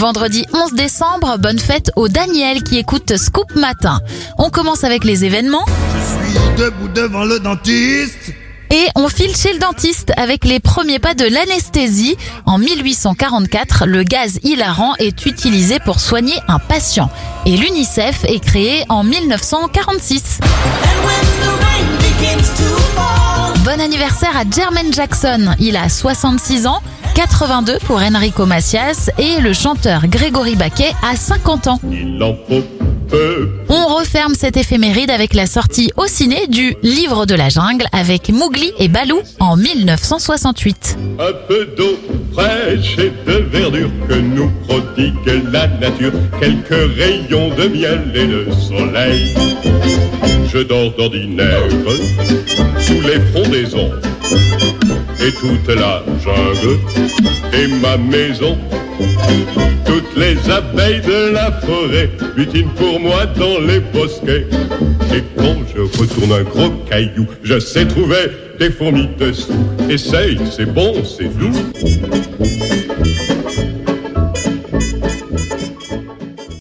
Vendredi 11 décembre, bonne fête au Daniel qui écoute Scoop Matin. On commence avec les événements. Je suis debout devant le dentiste. Et on file chez le dentiste avec les premiers pas de l'anesthésie. En 1844, le gaz hilarant est utilisé pour soigner un patient. Et l'UNICEF est créé en 1946. Bon anniversaire à Jermaine Jackson. Il a 66 ans, 82 pour Enrico Macias et le chanteur Grégory Baquet a 50 ans. Il en faut peu. On referme cette éphéméride avec la sortie au ciné du Livre de la jungle avec Mowgli et Balou en 1968. Un peu d'eau fraîche et de verdure que nous prodigue la nature. Quelques rayons de miel et de soleil. Je dors d'ordinaire sous les frondaisons. Et toute la jungle est ma maison. Toutes les abeilles de la forêt butinent pour moi dans les bosquets. Et quand je retourne un gros caillou, je sais trouver des fourmis dessous. Essaye, c'est bon, c'est doux.